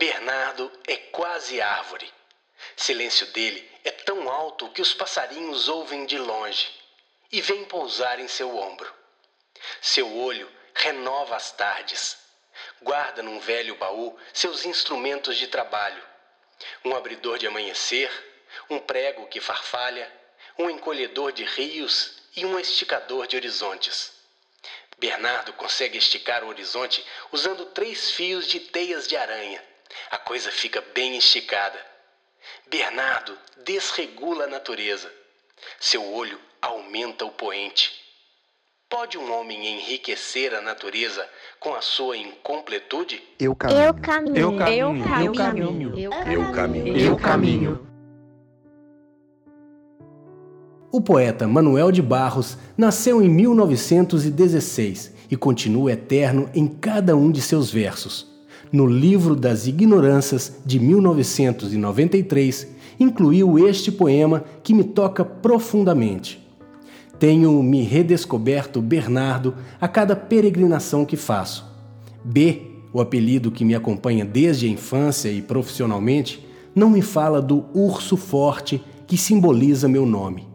Bernardo é quase árvore. Silêncio dele é tão alto que os passarinhos ouvem de longe e vêm pousar em seu ombro. Seu olho renova as tardes. Guarda num velho baú seus instrumentos de trabalho: um abridor de amanhecer, um prego que farfalha, um encolhedor de rios e um esticador de horizontes. Bernardo consegue esticar o horizonte usando três fios de teias de aranha. A coisa fica bem esticada. Bernardo desregula a natureza. Seu olho aumenta o poente. Pode um homem enriquecer a natureza com a sua incompletude? Eu caminho. Eu caminho. Eu caminho. Eu caminho. Eu caminho. Eu caminho. O poeta Manuel de Barros nasceu em 1916 e continua eterno em cada um de seus versos. No Livro das Ignorâncias, de 1993, incluiu este poema que me toca profundamente. Tenho me redescoberto Bernardo a cada peregrinação que faço. B, o apelido que me acompanha desde a infância e profissionalmente, não me fala do urso forte que simboliza meu nome.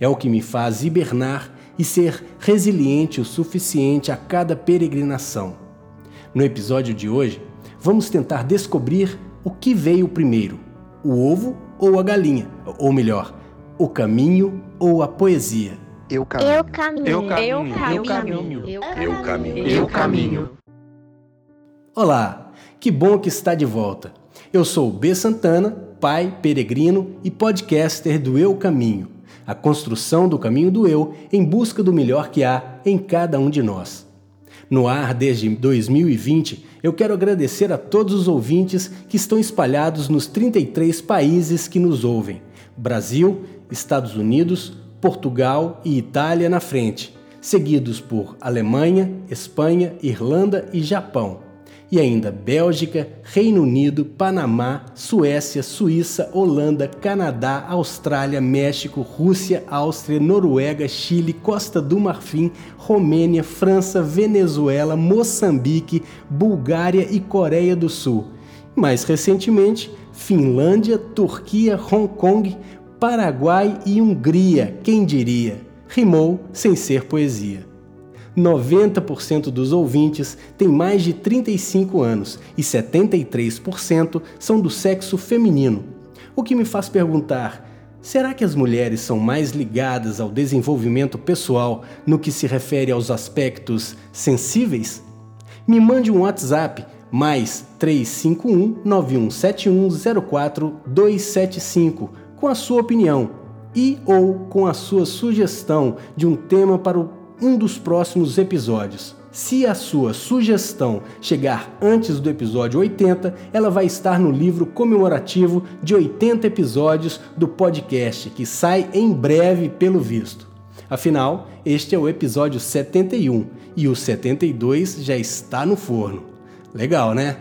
É o que me faz hibernar e ser resiliente o suficiente a cada peregrinação. No episódio de hoje, vamos tentar descobrir o que veio primeiro: o ovo ou a galinha, ou melhor, o caminho ou a poesia. Eu caminho. Eu caminho. Eu caminho. Eu caminho. Eu caminho. Eu caminho. Olá, que bom que está de volta. Eu sou B Santana, pai, peregrino e podcaster do Eu Caminho, a construção do caminho do eu em busca do melhor que há em cada um de nós. No ar desde 2020, eu quero agradecer a todos os ouvintes que estão espalhados nos 33 países que nos ouvem: Brasil, Estados Unidos, Portugal e Itália na frente, seguidos por Alemanha, Espanha, Irlanda e Japão e ainda Bélgica, Reino Unido, Panamá, Suécia, Suíça, Holanda, Canadá, Austrália, México, Rússia, Áustria, Noruega, Chile, Costa do Marfim, Romênia, França, Venezuela, Moçambique, Bulgária e Coreia do Sul. Mais recentemente, Finlândia, Turquia, Hong Kong, Paraguai e Hungria, quem diria? Rimou sem ser poesia. 90% dos ouvintes têm mais de 35 anos e 73% são do sexo feminino. O que me faz perguntar: será que as mulheres são mais ligadas ao desenvolvimento pessoal no que se refere aos aspectos sensíveis? Me mande um WhatsApp mais 351 9171 04275 com a sua opinião e ou com a sua sugestão de um tema para o um dos próximos episódios. Se a sua sugestão chegar antes do episódio 80, ela vai estar no livro comemorativo de 80 episódios do podcast, que sai em breve, pelo visto. Afinal, este é o episódio 71 e o 72 já está no forno. Legal, né?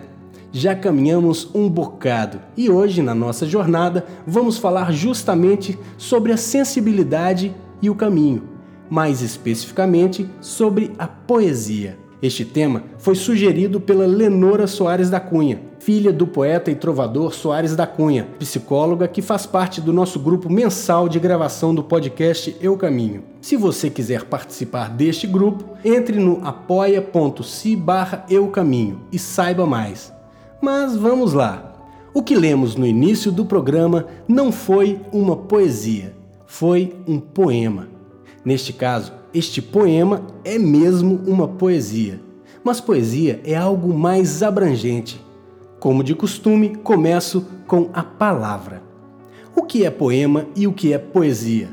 Já caminhamos um bocado e hoje, na nossa jornada, vamos falar justamente sobre a sensibilidade e o caminho mais especificamente sobre a poesia. Este tema foi sugerido pela Lenora Soares da Cunha, filha do poeta e trovador Soares da Cunha, psicóloga que faz parte do nosso grupo mensal de gravação do podcast Eu Caminho. Se você quiser participar deste grupo, entre no apoia.se barra Eu Caminho e saiba mais. Mas vamos lá! O que lemos no início do programa não foi uma poesia, foi um poema. Neste caso, este poema é mesmo uma poesia, mas poesia é algo mais abrangente. Como de costume, começo com a palavra. O que é poema e o que é poesia?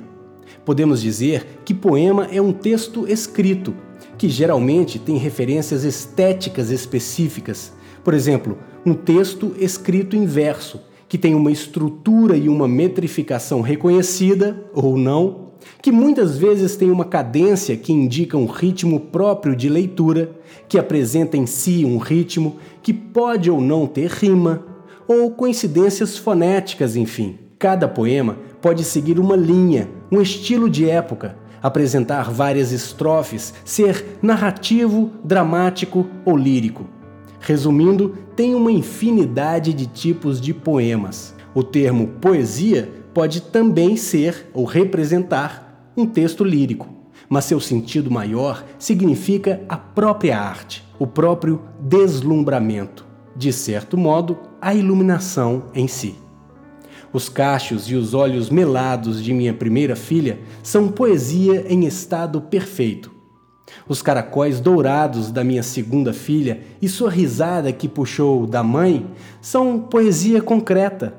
Podemos dizer que poema é um texto escrito, que geralmente tem referências estéticas específicas. Por exemplo, um texto escrito em verso, que tem uma estrutura e uma metrificação reconhecida ou não, que muitas vezes tem uma cadência que indica um ritmo próprio de leitura, que apresenta em si um ritmo que pode ou não ter rima, ou coincidências fonéticas, enfim. Cada poema pode seguir uma linha, um estilo de época, apresentar várias estrofes, ser narrativo, dramático ou lírico. Resumindo, tem uma infinidade de tipos de poemas. O termo poesia pode também ser ou representar um texto lírico, mas seu sentido maior significa a própria arte, o próprio deslumbramento, de certo modo, a iluminação em si. Os cachos e os olhos melados de minha primeira filha são poesia em estado perfeito. Os caracóis dourados da minha segunda filha e sua risada que puxou da mãe são poesia concreta.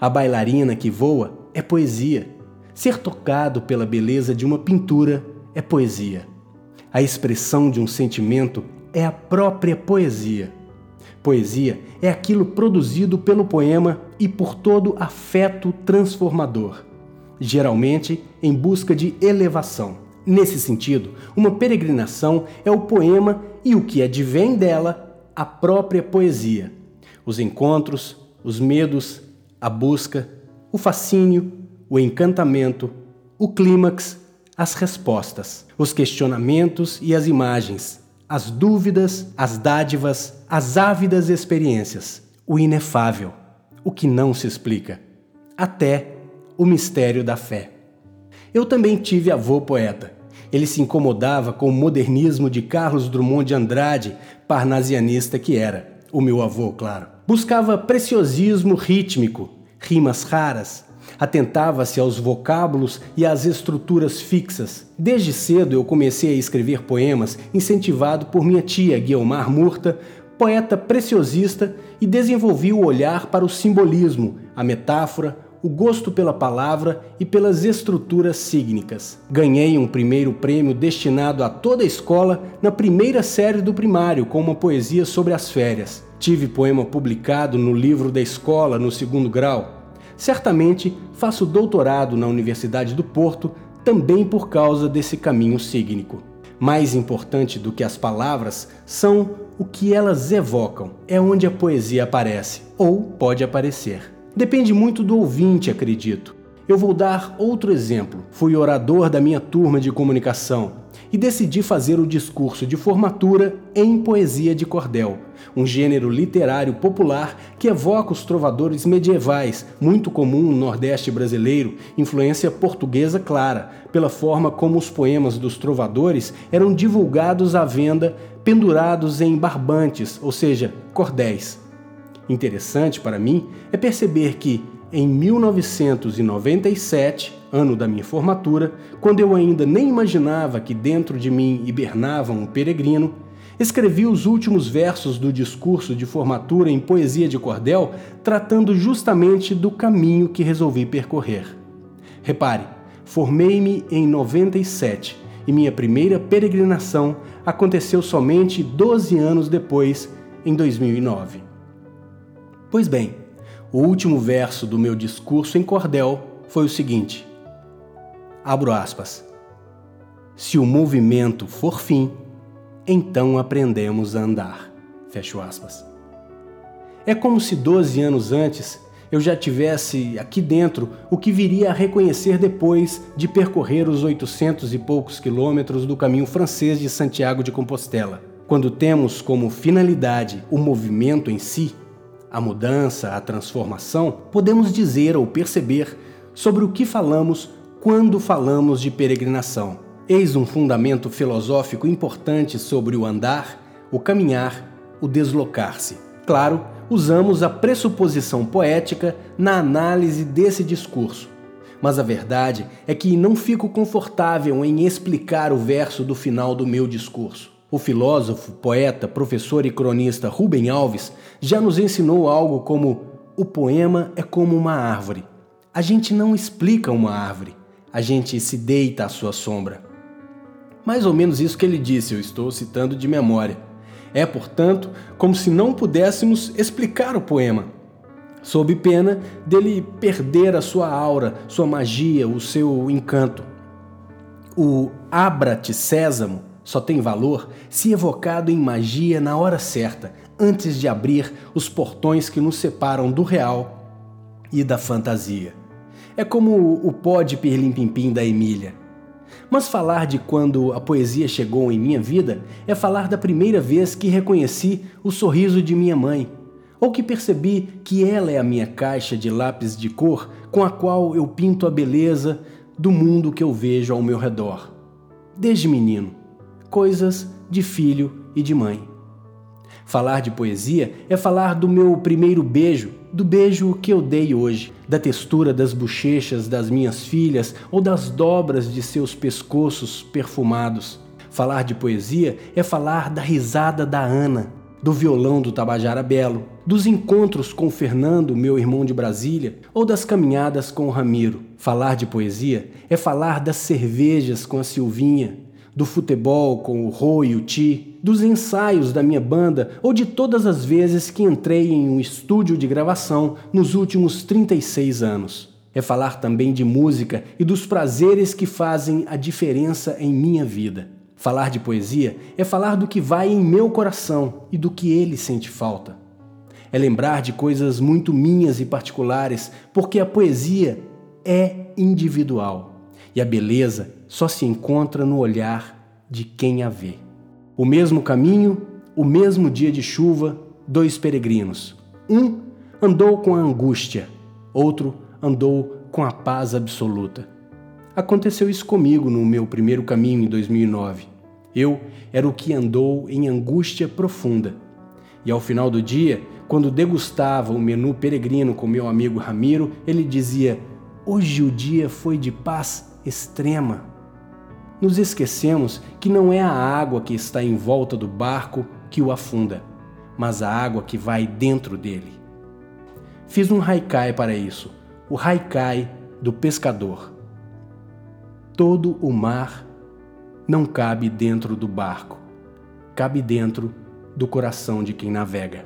A bailarina que voa é poesia. Ser tocado pela beleza de uma pintura é poesia. A expressão de um sentimento é a própria poesia. Poesia é aquilo produzido pelo poema e por todo afeto transformador, geralmente em busca de elevação. Nesse sentido, uma peregrinação é o poema e o que advém dela, a própria poesia. Os encontros, os medos, a busca, o fascínio, o encantamento, o clímax, as respostas, os questionamentos e as imagens, as dúvidas, as dádivas, as ávidas experiências, o inefável, o que não se explica, até o mistério da fé. Eu também tive avô poeta. Ele se incomodava com o modernismo de Carlos Drummond de Andrade, parnasianista que era, o meu avô, claro. Buscava preciosismo rítmico, rimas raras, atentava-se aos vocábulos e às estruturas fixas. Desde cedo eu comecei a escrever poemas, incentivado por minha tia Guiomar Murta, poeta preciosista, e desenvolvi o olhar para o simbolismo, a metáfora, o gosto pela palavra e pelas estruturas sígnicas. Ganhei um primeiro prêmio destinado a toda a escola na primeira série do primário com uma poesia sobre as férias. Tive poema publicado no livro da escola no segundo grau certamente faço doutorado na Universidade do Porto também por causa desse caminho sígnico. Mais importante do que as palavras são o que elas evocam, é onde a poesia aparece, ou pode aparecer. Depende muito do ouvinte, acredito. Eu vou dar outro exemplo. Fui orador da minha turma de comunicação e decidi fazer o discurso de formatura em poesia de cordel, um gênero literário popular que evoca os trovadores medievais, muito comum no Nordeste brasileiro, influência portuguesa clara, pela forma como os poemas dos trovadores eram divulgados à venda pendurados em barbantes, ou seja, cordéis. Interessante para mim é perceber que, em 1997, ano da minha formatura, quando eu ainda nem imaginava que dentro de mim hibernava um peregrino, escrevi os últimos versos do discurso de formatura em poesia de cordel, tratando justamente do caminho que resolvi percorrer. Repare, formei-me em 97 e minha primeira peregrinação aconteceu somente 12 anos depois, em 2009. Pois bem, o último verso do meu discurso em cordel foi o seguinte: Abro aspas. Se o movimento for fim, então aprendemos a andar. Fecho aspas. É como se 12 anos antes eu já tivesse aqui dentro o que viria a reconhecer depois de percorrer os 800 e poucos quilômetros do caminho francês de Santiago de Compostela. Quando temos como finalidade o movimento em si, a mudança, a transformação, podemos dizer ou perceber sobre o que falamos quando falamos de peregrinação. Eis um fundamento filosófico importante sobre o andar, o caminhar, o deslocar-se. Claro, usamos a pressuposição poética na análise desse discurso. Mas a verdade é que não fico confortável em explicar o verso do final do meu discurso. O filósofo, poeta, professor e cronista Rubem Alves já nos ensinou algo como: o poema é como uma árvore. A gente não explica uma árvore, a gente se deita à sua sombra. Mais ou menos isso que ele disse, eu estou citando de memória. É, portanto, como se não pudéssemos explicar o poema, sob pena dele perder a sua aura, sua magia, o seu encanto. O abra-te sésamo só tem valor se evocado em magia na hora certa, antes de abrir os portões que nos separam do real e da fantasia. É como o pó de pirlim-pim-pim da Emília. Mas falar de quando a poesia chegou em minha vida é falar da primeira vez que reconheci o sorriso de minha mãe, ou que percebi que ela é a minha caixa de lápis de cor com a qual eu pinto a beleza do mundo que eu vejo ao meu redor. Desde menino, coisas de filho e de mãe. Falar de poesia é falar do meu primeiro beijo, do beijo que eu dei hoje, da textura das bochechas das minhas filhas ou das dobras de seus pescoços perfumados. Falar de poesia é falar da risada da Ana, do violão do Tabajara Belo, dos encontros com Fernando, meu irmão de Brasília, ou das caminhadas com o Ramiro. Falar de poesia é falar das cervejas com a Silvinha, do futebol com o Rô e o Ti, dos ensaios da minha banda ou de todas as vezes que entrei em um estúdio de gravação nos últimos 36 anos. É falar também de música e dos prazeres que fazem a diferença em minha vida. Falar de poesia é falar do que vai em meu coração e do que ele sente falta. É lembrar de coisas muito minhas e particulares, porque a poesia é individual e a beleza só se encontra no olhar de quem a vê. O mesmo caminho, o mesmo dia de chuva, dois peregrinos. Um andou com a angústia, outro andou com a paz absoluta. Aconteceu isso comigo no meu primeiro caminho em 2009. Eu era o que andou em angústia profunda. E ao final do dia, quando degustava o menu peregrino com meu amigo Ramiro, ele dizia: Hoje o dia foi de paz extrema. Nos esquecemos que não é a água que está em volta do barco que o afunda, mas a água que vai dentro dele. Fiz um haikai para isso, o haikai do pescador todo o mar não cabe dentro do barco, cabe dentro do coração de quem navega.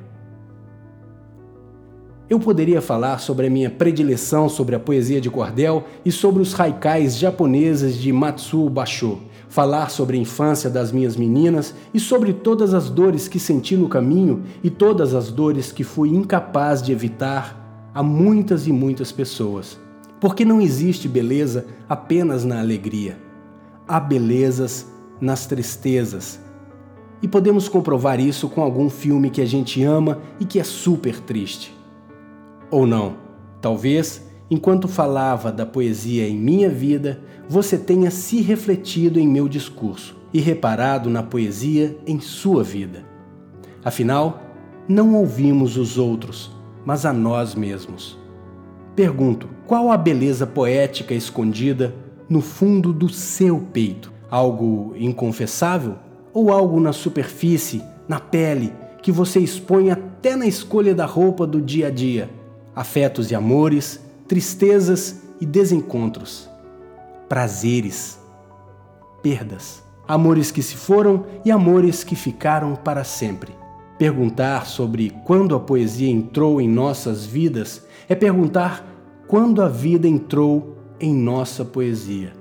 Eu poderia falar sobre a minha predileção sobre a poesia de cordel e sobre os haikais japoneses de Matsuo Basho, falar sobre a infância das minhas meninas e sobre todas as dores que senti no caminho e todas as dores que fui incapaz de evitar a muitas e muitas pessoas. Porque não existe beleza apenas na alegria. Há belezas nas tristezas. E podemos comprovar isso com algum filme que a gente ama e que é super triste. Ou não, talvez, enquanto falava da poesia em minha vida, você tenha se refletido em meu discurso e reparado na poesia em sua vida. Afinal, não ouvimos os outros, mas a nós mesmos. Pergunto: qual a beleza poética escondida no fundo do seu peito? Algo inconfessável? Ou algo na superfície, na pele, que você expõe até na escolha da roupa do dia a dia? Afetos e amores, tristezas e desencontros, prazeres, perdas, amores que se foram e amores que ficaram para sempre. Perguntar sobre quando a poesia entrou em nossas vidas é perguntar quando a vida entrou em nossa poesia.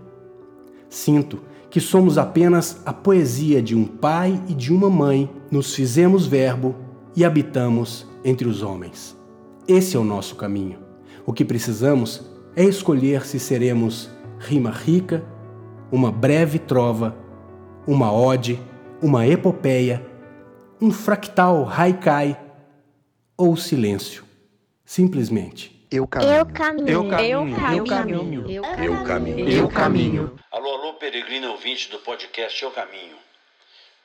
Sinto que somos apenas a poesia de um pai e de uma mãe, nos fizemos verbo e habitamos entre os homens. Esse é o nosso caminho. O que precisamos é escolher se seremos rima rica, uma breve trova, uma ode, uma epopeia, um fractal haikai ou silêncio. Simplesmente. Eu caminho. Eu caminho. Eu caminho. Eu caminho. Eu caminho. Eu caminho. Alô, alô, peregrino ouvinte do podcast Eu Caminho.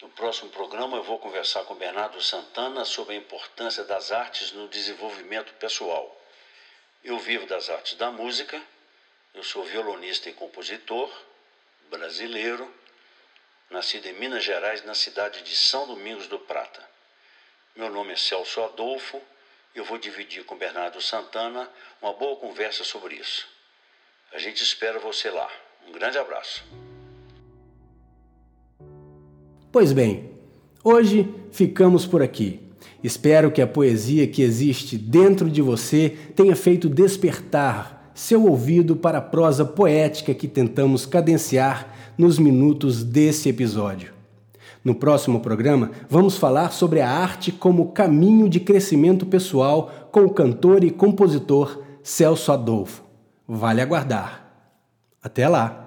No próximo programa eu vou conversar com Bernardo Santana sobre a importância das artes no desenvolvimento pessoal. Eu vivo das artes da música, eu sou violonista e compositor brasileiro, nascido em Minas Gerais, na cidade de São Domingos do Prata. Meu nome é Celso Adolfo eu vou dividir com Bernardo Santana uma boa conversa sobre isso. A gente espera você lá. Um grande abraço. Pois bem, hoje ficamos por aqui. Espero que a poesia que existe dentro de você tenha feito despertar seu ouvido para a prosa poética que tentamos cadenciar nos minutos desse episódio. No próximo programa, vamos falar sobre a arte como caminho de crescimento pessoal com o cantor e compositor Celso Adolfo. Vale aguardar. Até lá!